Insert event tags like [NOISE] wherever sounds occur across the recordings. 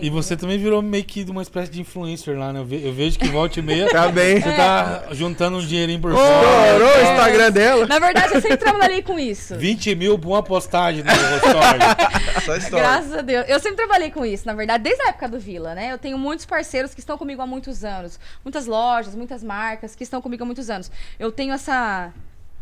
E você também virou meio que uma espécie de influencer lá, né? Eu, ve- eu vejo que volta e meia. [LAUGHS] Tá bem. Você tá juntando um dinheirinho por Estourou fora. o Instagram dela. Na verdade, eu sempre trabalhei com isso. 20 mil por uma postagem no story. [LAUGHS] Só história. Graças a Deus. Eu sempre trabalhei com isso, na verdade, desde a época do Vila, né? Eu tenho muitos parceiros que estão comigo há muitos anos. Muitas lojas, muitas marcas que estão comigo há muitos anos. Eu tenho essa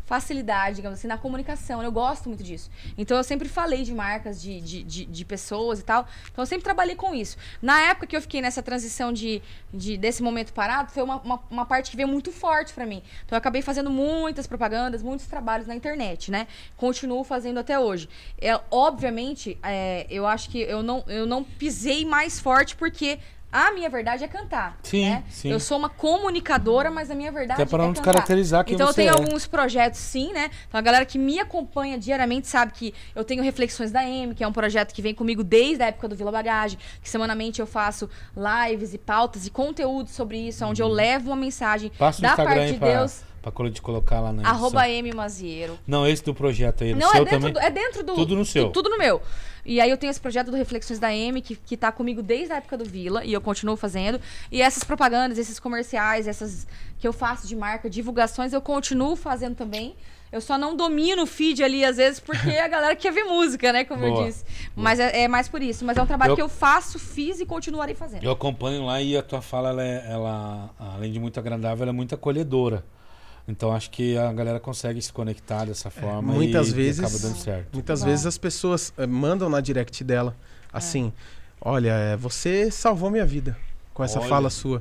facilidade, digamos assim, na comunicação. Eu gosto muito disso. Então eu sempre falei de marcas, de, de, de, de pessoas e tal. Então eu sempre trabalhei com isso. Na época que eu fiquei nessa transição de, de desse momento parado, foi uma, uma, uma parte que veio muito forte pra mim. Então eu acabei fazendo muitas propagandas, muitos trabalhos na internet, né? Continuo fazendo até hoje. É, obviamente, é, eu acho que eu não, eu não pisei mais forte porque. A minha verdade é cantar. Sim, né? sim. Eu sou uma comunicadora, mas a minha verdade Até pra é não cantar. descaracterizar quem Então eu tenho é. alguns projetos sim, né? Então a galera que me acompanha diariamente sabe que eu tenho Reflexões da M, que é um projeto que vem comigo desde a época do Vila Bagagem, que semanalmente eu faço lives e pautas e conteúdo sobre isso, onde eu levo uma mensagem Uhum. Passa da parte de Deus, pra te colocar lá na arroba. M Mazieiro. Não, esse do projeto aí. Não, seu é dentro, também. do, é dentro do. Tudo no seu. tu- Tudo no meu. E aí eu tenho esse projeto do Reflexões da M, que, que tá comigo desde a época do Vila, e eu continuo fazendo. E essas propagandas, esses comerciais, essas que eu faço de marca, divulgações, eu continuo fazendo também. Eu só não domino o feed ali, às vezes, porque a galera quer ver música, né? Como Boa. eu disse. Mas é, é mais por isso. Mas é um trabalho Eu- que eu faço, fiz e continuarei fazendo. Eu acompanho lá e a tua fala, ela, é- ela, além de muito agradável, ela é muito acolhedora. Então acho que a galera consegue se conectar dessa forma muitas e, vezes- e acaba dando certo. Muitas vezes as pessoas eh, mandam na direct dela assim: Olha, eh, você salvou minha vida com essa Olha. fala sua.